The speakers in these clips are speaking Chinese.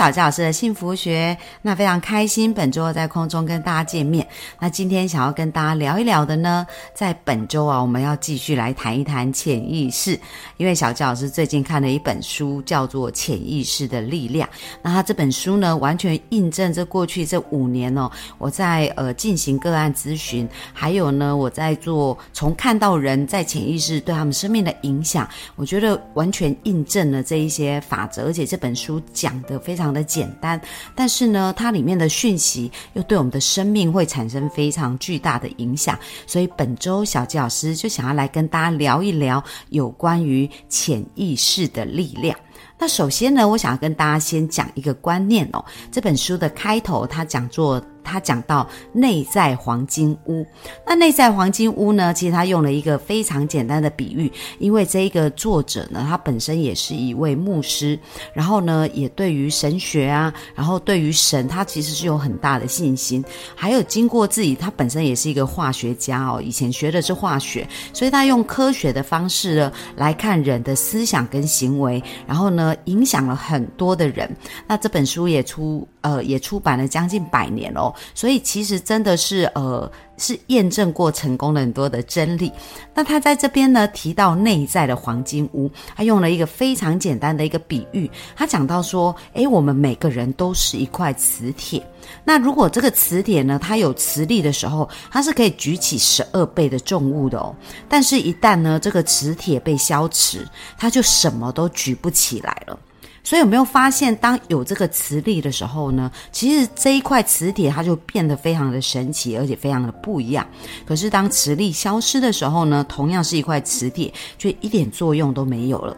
小纪老师的幸福学，那非常开心，本周在空中跟大家见面。那今天想要跟大家聊一聊的呢，在本周啊，我们要继续来谈一谈潜意识。因为小纪老师最近看了一本书，叫做《潜意识的力量》。那他这本书呢，完全印证这过去这五年哦，我在呃进行个案咨询，还有呢，我在做从看到人在潜意识对他们生命的影响，我觉得完全印证了这一些法则。而且这本书讲的。非常的简单，但是呢，它里面的讯息又对我们的生命会产生非常巨大的影响。所以本周小吉老师就想要来跟大家聊一聊有关于潜意识的力量。那首先呢，我想要跟大家先讲一个观念哦。这本书的开头，它讲座。他讲到内在黄金屋，那内在黄金屋呢？其实他用了一个非常简单的比喻，因为这一个作者呢，他本身也是一位牧师，然后呢，也对于神学啊，然后对于神，他其实是有很大的信心。还有经过自己，他本身也是一个化学家哦，以前学的是化学，所以他用科学的方式呢来看人的思想跟行为，然后呢，影响了很多的人。那这本书也出。呃，也出版了将近百年哦，所以其实真的是呃，是验证过成功的很多的真理。那他在这边呢提到内在的黄金屋，他用了一个非常简单的一个比喻，他讲到说，诶，我们每个人都是一块磁铁，那如果这个磁铁呢，它有磁力的时候，它是可以举起十二倍的重物的哦，但是一旦呢这个磁铁被消磁，它就什么都举不起来了。所以有没有发现，当有这个磁力的时候呢？其实这一块磁铁它就变得非常的神奇，而且非常的不一样。可是当磁力消失的时候呢，同样是一块磁铁，却一点作用都没有了。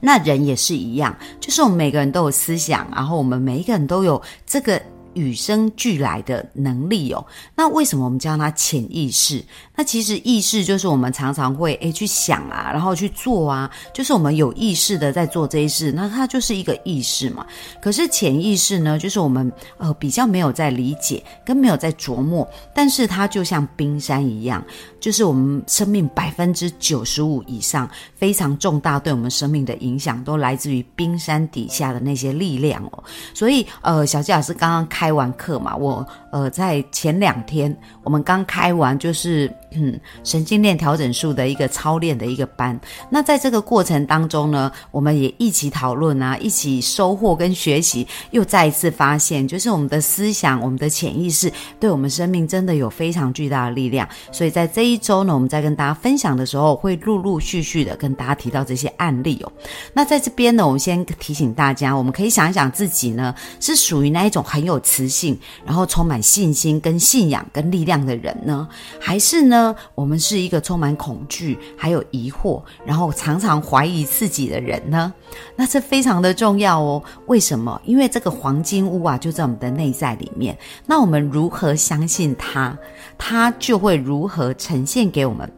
那人也是一样，就是我们每个人都有思想，然后我们每一个人都有这个。与生俱来的能力哦，那为什么我们叫它潜意识？那其实意识就是我们常常会诶去想啊，然后去做啊，就是我们有意识的在做这些事，那它就是一个意识嘛。可是潜意识呢，就是我们呃比较没有在理解，跟没有在琢磨，但是它就像冰山一样，就是我们生命百分之九十五以上非常重大对我们生命的影响，都来自于冰山底下的那些力量哦。所以呃，小纪老师刚刚开。完课嘛，我呃在前两天我们刚开完，就是嗯神经链调整术的一个操练的一个班。那在这个过程当中呢，我们也一起讨论啊，一起收获跟学习，又再一次发现，就是我们的思想、我们的潜意识，对我们生命真的有非常巨大的力量。所以在这一周呢，我们在跟大家分享的时候，会陆陆续续的跟大家提到这些案例哦。那在这边呢，我们先提醒大家，我们可以想一想自己呢，是属于那一种很有。磁性，然后充满信心、跟信仰、跟力量的人呢？还是呢？我们是一个充满恐惧、还有疑惑，然后常常怀疑自己的人呢？那这非常的重要哦。为什么？因为这个黄金屋啊，就在我们的内在里面。那我们如何相信它，它就会如何成呈现给我们。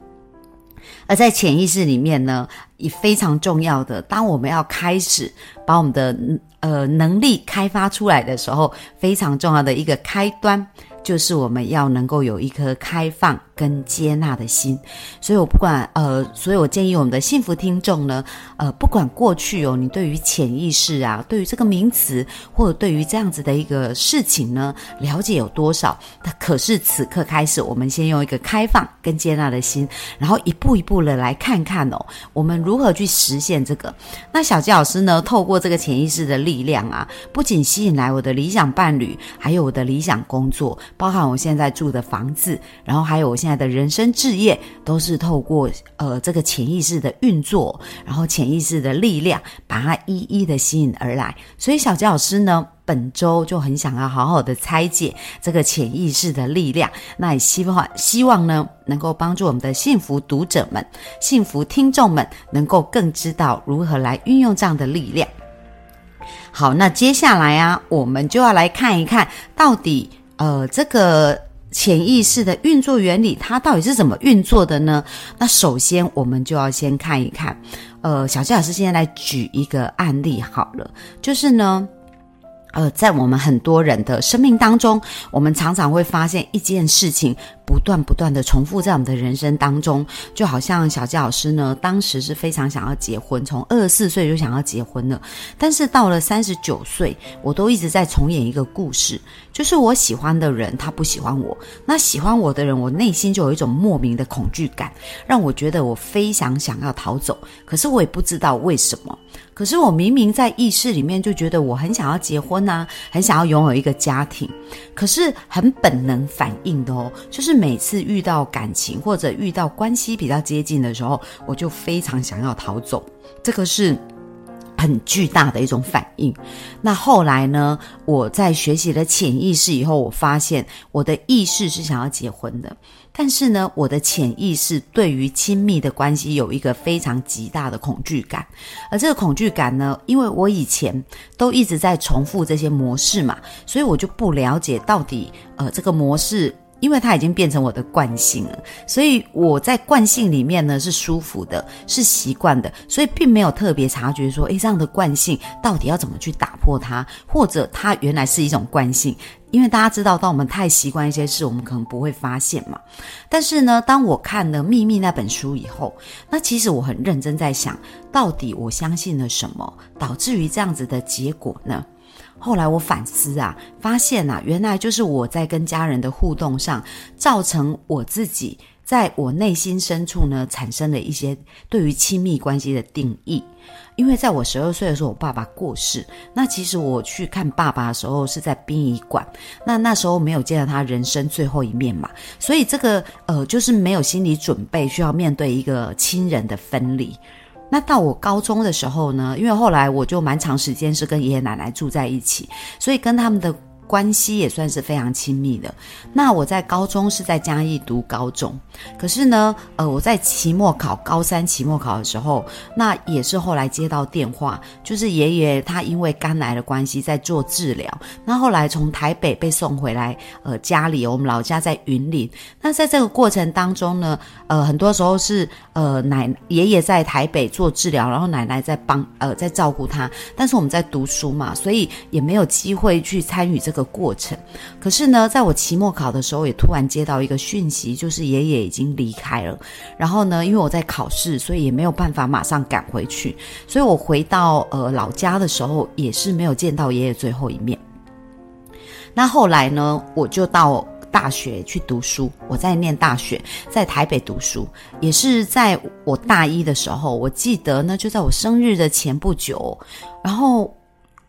而在潜意识里面呢，也非常重要的。当我们要开始把我们的呃能力开发出来的时候，非常重要的一个开端。就是我们要能够有一颗开放跟接纳的心，所以我不管呃，所以我建议我们的幸福听众呢，呃，不管过去哦，你对于潜意识啊，对于这个名词，或者对于这样子的一个事情呢，了解有多少？那可是此刻开始，我们先用一个开放跟接纳的心，然后一步一步的来看看哦，我们如何去实现这个。那小吉老师呢，透过这个潜意识的力量啊，不仅吸引来我的理想伴侣，还有我的理想工作。包含我现在住的房子，然后还有我现在的人生置业，都是透过呃这个潜意识的运作，然后潜意识的力量，把它一一的吸引而来。所以小吉老师呢，本周就很想要好好的拆解这个潜意识的力量，那也希望希望呢，能够帮助我们的幸福读者们、幸福听众们，能够更知道如何来运用这样的力量。好，那接下来啊，我们就要来看一看到底。呃，这个潜意识的运作原理，它到底是怎么运作的呢？那首先，我们就要先看一看。呃，小纪老师现在来举一个案例好了，就是呢。呃，在我们很多人的生命当中，我们常常会发现一件事情。不断不断的重复在我们的人生当中，就好像小佳老师呢，当时是非常想要结婚，从二十四岁就想要结婚了，但是到了三十九岁，我都一直在重演一个故事，就是我喜欢的人他不喜欢我，那喜欢我的人，我内心就有一种莫名的恐惧感，让我觉得我非常想要逃走，可是我也不知道为什么，可是我明明在意识里面就觉得我很想要结婚呐，很想要拥有一个家庭，可是很本能反应的哦，就是。每次遇到感情或者遇到关系比较接近的时候，我就非常想要逃走，这个是很巨大的一种反应。那后来呢，我在学习了潜意识以后，我发现我的意识是想要结婚的，但是呢，我的潜意识对于亲密的关系有一个非常极大的恐惧感，而这个恐惧感呢，因为我以前都一直在重复这些模式嘛，所以我就不了解到底呃这个模式。因为它已经变成我的惯性了，所以我在惯性里面呢是舒服的，是习惯的，所以并没有特别察觉说，诶，这样的惯性到底要怎么去打破它，或者它原来是一种惯性。因为大家知道，当我们太习惯一些事，我们可能不会发现嘛。但是呢，当我看了《秘密》那本书以后，那其实我很认真在想，到底我相信了什么，导致于这样子的结果呢？后来我反思啊，发现啊，原来就是我在跟家人的互动上，造成我自己在我内心深处呢，产生了一些对于亲密关系的定义。因为在我十二岁的时候，我爸爸过世，那其实我去看爸爸的时候是在殡仪馆，那那时候没有见到他人生最后一面嘛，所以这个呃，就是没有心理准备，需要面对一个亲人的分离。那到我高中的时候呢，因为后来我就蛮长时间是跟爷爷奶奶住在一起，所以跟他们的。关系也算是非常亲密的。那我在高中是在嘉义读高中，可是呢，呃，我在期末考高三期末考的时候，那也是后来接到电话，就是爷爷他因为肝癌的关系在做治疗，那后来从台北被送回来，呃，家里我们老家在云林。那在这个过程当中呢，呃，很多时候是呃奶爷爷在台北做治疗，然后奶奶在帮呃在照顾他，但是我们在读书嘛，所以也没有机会去参与这个。的过程，可是呢，在我期末考的时候，也突然接到一个讯息，就是爷爷已经离开了。然后呢，因为我在考试，所以也没有办法马上赶回去。所以我回到呃老家的时候，也是没有见到爷爷最后一面。那后来呢，我就到大学去读书。我在念大学，在台北读书，也是在我大一的时候，我记得呢，就在我生日的前不久，然后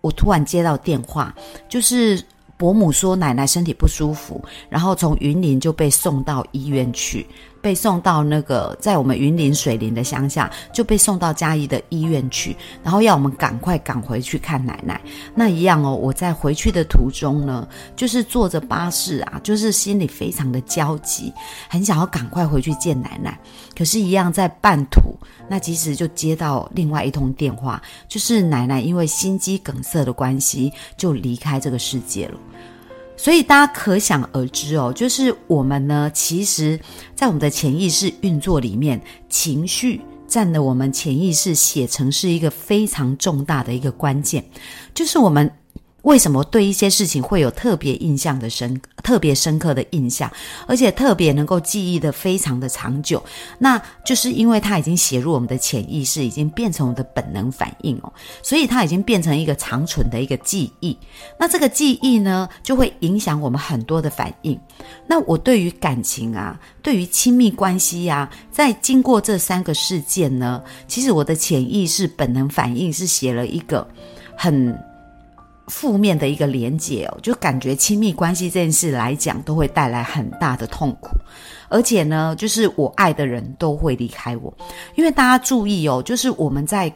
我突然接到电话，就是。伯母说奶奶身体不舒服，然后从云林就被送到医院去。被送到那个在我们云林水林的乡下，就被送到嘉义的医院去，然后要我们赶快赶回去看奶奶。那一样哦，我在回去的途中呢，就是坐着巴士啊，就是心里非常的焦急，很想要赶快回去见奶奶。可是，一样在半途，那其实就接到另外一通电话，就是奶奶因为心肌梗塞的关系，就离开这个世界了。所以大家可想而知哦，就是我们呢，其实，在我们的潜意识运作里面，情绪占了我们潜意识写成是一个非常重大的一个关键，就是我们。为什么对一些事情会有特别印象的深、特别深刻的印象，而且特别能够记忆的非常的长久？那就是因为它已经写入我们的潜意识，已经变成我们的本能反应哦，所以它已经变成一个长存的一个记忆。那这个记忆呢，就会影响我们很多的反应。那我对于感情啊，对于亲密关系呀，在经过这三个事件呢，其实我的潜意识本能反应是写了一个很。负面的一个连结哦，就感觉亲密关系这件事来讲，都会带来很大的痛苦，而且呢，就是我爱的人都会离开我，因为大家注意哦，就是我们在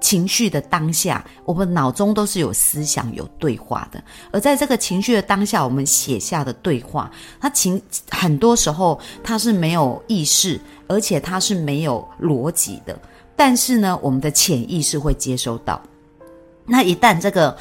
情绪的当下，我们脑中都是有思想、有对话的，而在这个情绪的当下，我们写下的对话，它情很多时候它是没有意识，而且它是没有逻辑的，但是呢，我们的潜意识会接收到，那一旦这个。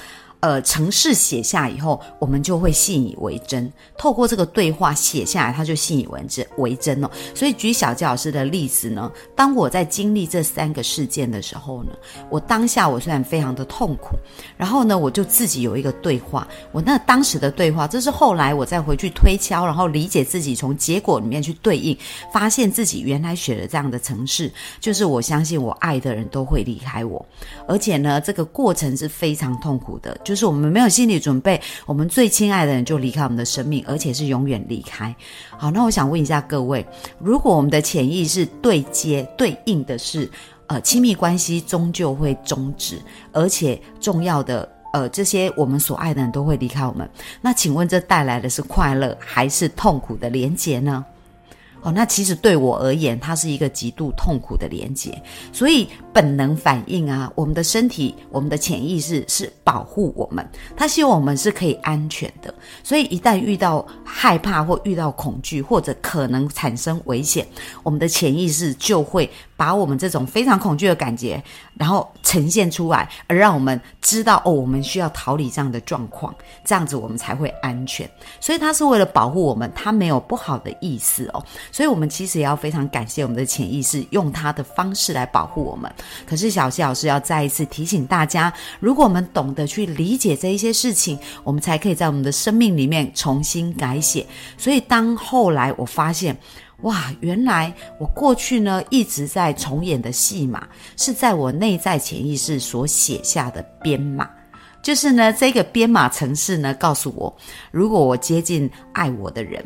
呃程式写下以后，我们就会信以为真。透过这个对话写下来，他就信以为真为真哦。所以举小杰老师的例子呢，当我在经历这三个事件的时候呢，我当下我虽然非常的痛苦，然后呢，我就自己有一个对话。我那当时的对话，这是后来我再回去推敲，然后理解自己从结果里面去对应，发现自己原来写了这样的程式，就是我相信我爱的人都会离开我，而且呢，这个过程是非常痛苦的，就就是我们没有心理准备，我们最亲爱的人就离开我们的生命，而且是永远离开。好，那我想问一下各位，如果我们的潜意识对接对应的是，呃，亲密关系终究会终止，而且重要的。呃，这些我们所爱的人都会离开我们。那请问，这带来的是快乐还是痛苦的连结呢？哦，那其实对我而言，它是一个极度痛苦的连接。所以本能反应啊，我们的身体、我们的潜意识是保护我们，它希望我们是可以安全的。所以一旦遇到害怕或遇到恐惧，或者可能产生危险，我们的潜意识就会。把我们这种非常恐惧的感觉，然后呈现出来，而让我们知道哦，我们需要逃离这样的状况，这样子我们才会安全。所以他是为了保护我们，他没有不好的意思哦。所以我们其实也要非常感谢我们的潜意识，用他的方式来保护我们。可是小谢老师要再一次提醒大家，如果我们懂得去理解这一些事情，我们才可以在我们的生命里面重新改写。所以当后来我发现。哇，原来我过去呢一直在重演的戏码，是在我内在潜意识所写下的编码。就是呢，这个编码程式呢，告诉我，如果我接近爱我的人，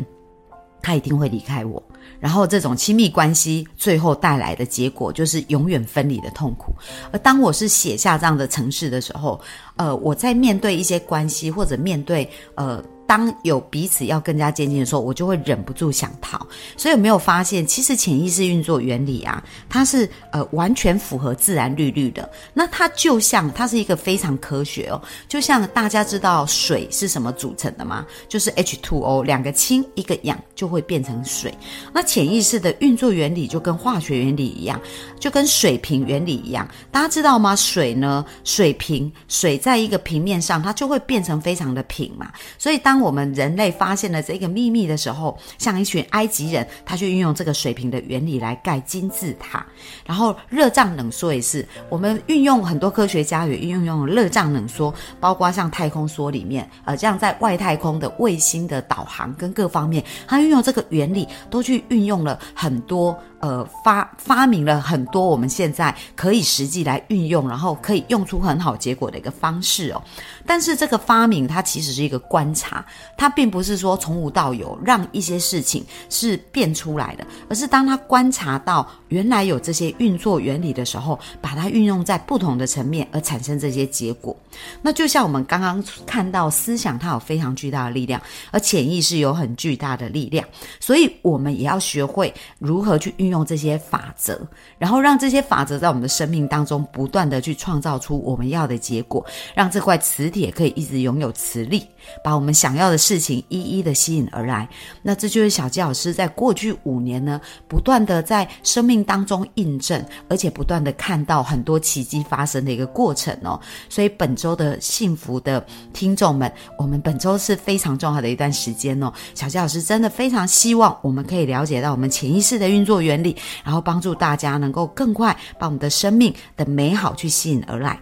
他一定会离开我。然后这种亲密关系最后带来的结果，就是永远分离的痛苦。而当我是写下这样的程式的时候，呃，我在面对一些关系或者面对呃。当有彼此要更加接近的时候，我就会忍不住想逃。所以有没有发现，其实潜意识运作原理啊，它是呃完全符合自然律律的。那它就像它是一个非常科学哦，就像大家知道水是什么组成的吗？就是 H2O，两个氢一个氧就会变成水。那潜意识的运作原理就跟化学原理一样，就跟水平原理一样。大家知道吗？水呢，水平水在一个平面上，它就会变成非常的平嘛。所以当我们人类发现了这个秘密的时候，像一群埃及人，他去运用这个水平的原理来盖金字塔。然后热胀冷缩也是，我们运用很多科学家也运用热胀冷缩，包括像太空梭里面，呃，这样在外太空的卫星的导航跟各方面，他运用这个原理，都去运用了很多。呃，发发明了很多我们现在可以实际来运用，然后可以用出很好结果的一个方式哦。但是这个发明它其实是一个观察，它并不是说从无到有让一些事情是变出来的，而是当他观察到原来有这些运作原理的时候，把它运用在不同的层面而产生这些结果。那就像我们刚刚看到，思想它有非常巨大的力量，而潜意识有很巨大的力量，所以我们也要学会如何去运。运用这些法则，然后让这些法则在我们的生命当中不断的去创造出我们要的结果，让这块磁铁可以一直拥有磁力，把我们想要的事情一一的吸引而来。那这就是小鸡老师在过去五年呢，不断的在生命当中印证，而且不断的看到很多奇迹发生的一个过程哦。所以本周的幸福的听众们，我们本周是非常重要的一段时间哦。小鸡老师真的非常希望我们可以了解到我们潜意识的运作原。力，然后帮助大家能够更快把我们的生命的美好去吸引而来。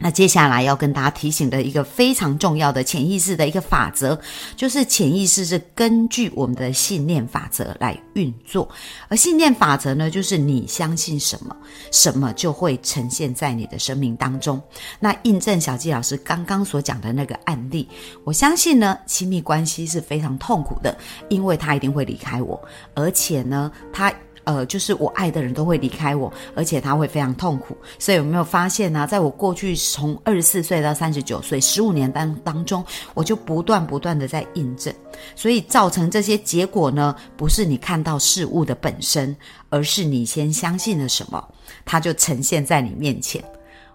那接下来要跟大家提醒的一个非常重要的潜意识的一个法则，就是潜意识是根据我们的信念法则来运作，而信念法则呢，就是你相信什么，什么就会呈现在你的生命当中。那印证小纪老师刚刚所讲的那个案例，我相信呢，亲密关系是非常痛苦的，因为他一定会离开我，而且呢，他。呃，就是我爱的人都会离开我，而且他会非常痛苦。所以有没有发现呢？在我过去从二十四岁到三十九岁十五年当当中，我就不断不断的在印证，所以造成这些结果呢，不是你看到事物的本身，而是你先相信了什么，它就呈现在你面前。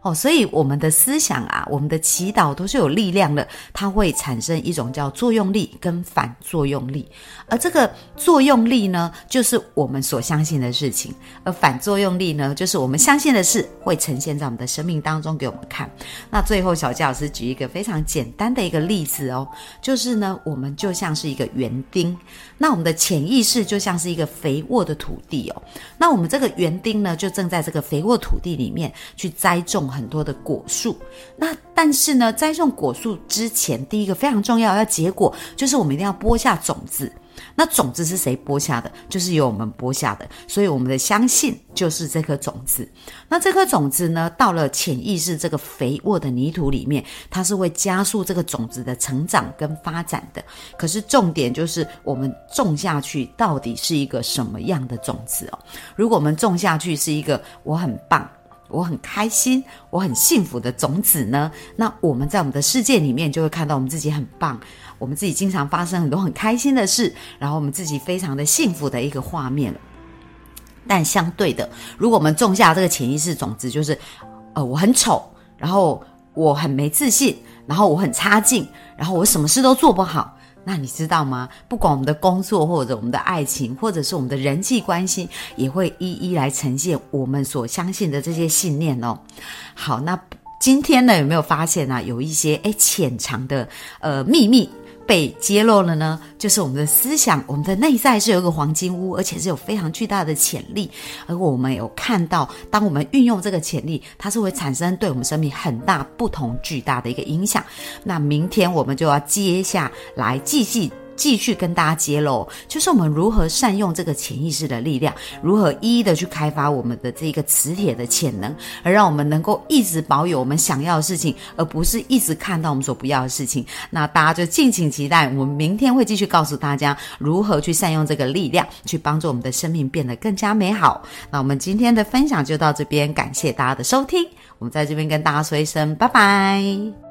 哦，所以我们的思想啊，我们的祈祷都是有力量的，它会产生一种叫作用力跟反作用力。而这个作用力呢，就是我们所相信的事情；而反作用力呢，就是我们相信的事会呈现在我们的生命当中给我们看。那最后，小佳老师举一个非常简单的一个例子哦，就是呢，我们就像是一个园丁，那我们的潜意识就像是一个肥沃的土地哦，那我们这个园丁呢，就正在这个肥沃土地里面去栽种很多的果树。那但是呢，栽种果树之前，第一个非常重要要结果，就是我们一定要播下种子。那种子是谁播下的？就是由我们播下的，所以我们的相信就是这颗种子。那这颗种子呢，到了潜意识这个肥沃的泥土里面，它是会加速这个种子的成长跟发展的。可是重点就是我们种下去到底是一个什么样的种子哦？如果我们种下去是一个我很棒。我很开心，我很幸福的种子呢。那我们在我们的世界里面就会看到我们自己很棒，我们自己经常发生很多很开心的事，然后我们自己非常的幸福的一个画面。但相对的，如果我们种下这个潜意识种子，就是呃我很丑，然后我很没自信，然后我很差劲，然后我什么事都做不好。那你知道吗？不管我们的工作，或者我们的爱情，或者是我们的人际关系，也会一一来呈现我们所相信的这些信念哦。好，那今天呢，有没有发现呢？有一些诶潜藏的呃秘密。被揭露了呢，就是我们的思想，我们的内在是有一个黄金屋，而且是有非常巨大的潜力。而我们有看到，当我们运用这个潜力，它是会产生对我们生命很大不同、巨大的一个影响。那明天我们就要接下来继续。继续跟大家揭露，就是我们如何善用这个潜意识的力量，如何一一的去开发我们的这个磁铁的潜能，而让我们能够一直保有我们想要的事情，而不是一直看到我们所不要的事情。那大家就敬请期待，我们明天会继续告诉大家如何去善用这个力量，去帮助我们的生命变得更加美好。那我们今天的分享就到这边，感谢大家的收听，我们在这边跟大家说一声拜拜。